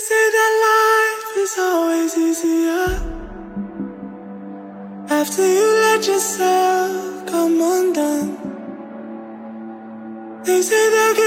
say that life is always easier after you let yourself come undone. They say they'll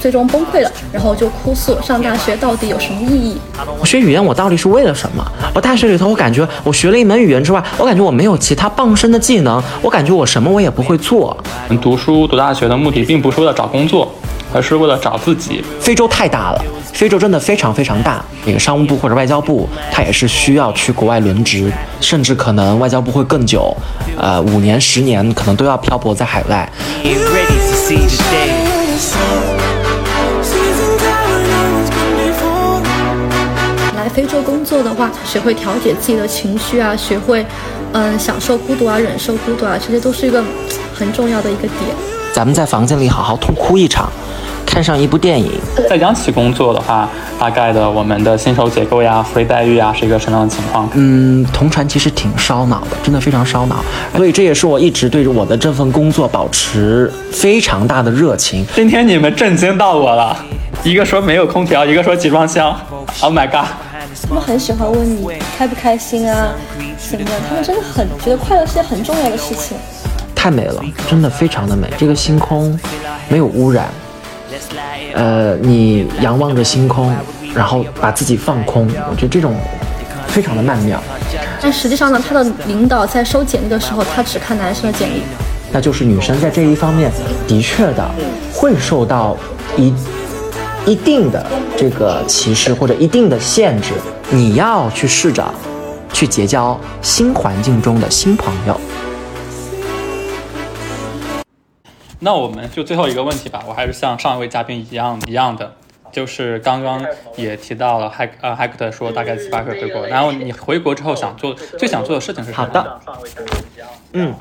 最终崩溃了，然后就哭诉上大学到底有什么意义？我学语言，我到底是为了什么？我大学里头，我感觉我学了一门语言之外，我感觉我没有其他傍身的技能，我感觉我什么我也不会做。读书读大学的目的，并不是为了找工作，而是为了找自己。非洲太大了，非洲真的非常非常大。那个商务部或者外交部，它也是需要去国外轮值，甚至可能外交部会更久，呃，五年、十年可能都要漂泊在海外。Seizing 工作的话，学会调节自己的情绪啊，学会嗯享受孤独啊，忍受孤独啊，这些都是一个很重要的一个点。咱们在房间里好好痛哭一场，看上一部电影，在央企工作的话，大概的我们的薪酬结构呀、福利待遇啊是一个什么样的情况？嗯，同传其实挺烧脑的，真的非常烧脑。所以这也是我一直对着我的这份工作保持非常大的热情。今天你们震惊到我了，一个说没有空调，一个说集装箱。Oh my god！他们很喜欢问你开不开心啊，怎么样？他们真的很觉得快乐是件很重要的事情。太美了，真的非常的美。这个星空没有污染，呃，你仰望着星空，然后把自己放空，我觉得这种非常的曼妙。但实际上呢，他的领导在收简历的时候，他只看男生的简历。那就是女生在这一方面的确的会受到一一定的这个歧视或者一定的限制，你要去试着去结交新环境中的新朋友。那我们就最后一个问题吧，我还是像上一位嘉宾一样一样的，就是刚刚也提到了海呃海克特说大概七八个回国，然后你回国之后想做最想做的事情是什么？好的，嗯，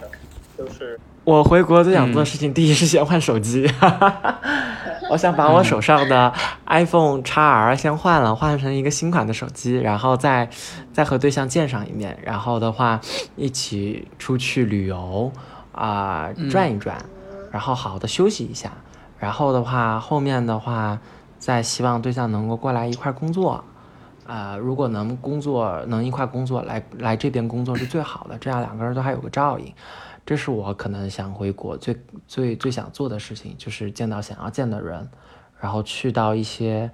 我回国最想做的事情，第一是先换手机，我想把我手上的 iPhone x R 先换了，换成一个新款的手机，然后再再和对象见上一面，然后的话一起出去旅游啊、转一转，然后好好的休息一下，然后的话后面的话再希望对象能够过来一块儿工作。啊、如果能工作，能一块工作，来来这边工作是最好的，这样两个人都还有个照应。这是我可能想回国最最最想做的事情，就是见到想要见的人，然后去到一些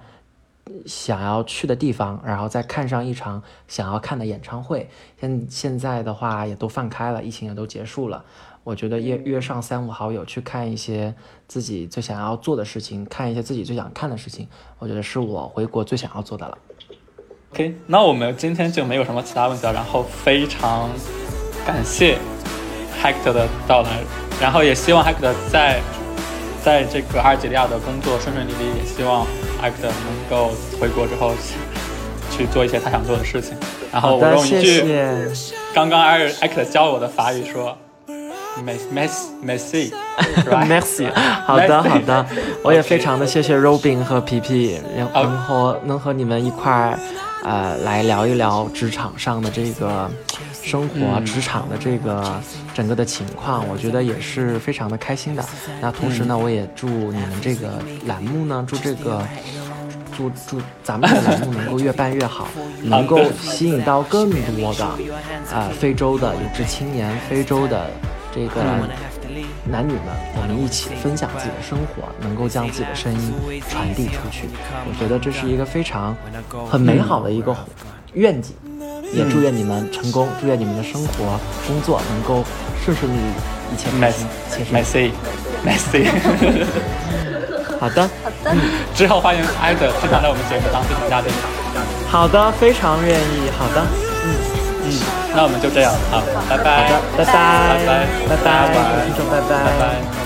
想要去的地方，然后再看上一场想要看的演唱会。现现在的话也都放开了，疫情也都结束了，我觉得约约上三五好友去看一些自己最想要做的事情，看一些自己最想看的事情，我觉得是我回国最想要做的了。OK，那我们今天就没有什么其他问题了，然后非常感谢 Hector 的到来，然后也希望 Hector 在在这个阿尔及利亚的工作顺顺利利，也希望 Hector 能够回国之后去做一些他想做的事情。然后我用一句谢。刚刚 Hector 教我的法语说，Merci Merci，Merci，好的好的，我也非常的谢谢 Robin 和皮皮，然后能和能和你们一块儿，呃，来聊一聊职场上的这个生活，嗯职场的这个整个的情况，我觉得也是非常的开心的。那同时嗯呢，我也祝你们这个栏目呢，祝这个。祝祝咱们的 栏目能够越办越好，能够吸引到更多的啊、非洲的有志青年，非洲的这个男女们，我们一起分享自己的生活，能够将自己的声音传递出去。我觉得这是一个非常很美好的一个愿景，也祝愿你们成功，祝愿你们的生活、工作能够顺顺利利，一切开心，切顺利。Merci Merci。好的，之后欢迎 Hector 经常来我们节目当经常嘉宾。好的，非常愿意。好的，嗯，那我们就这样，好，拜拜，拜拜，拜拜。拜拜，大家晚安各位听众，拜。拜拜。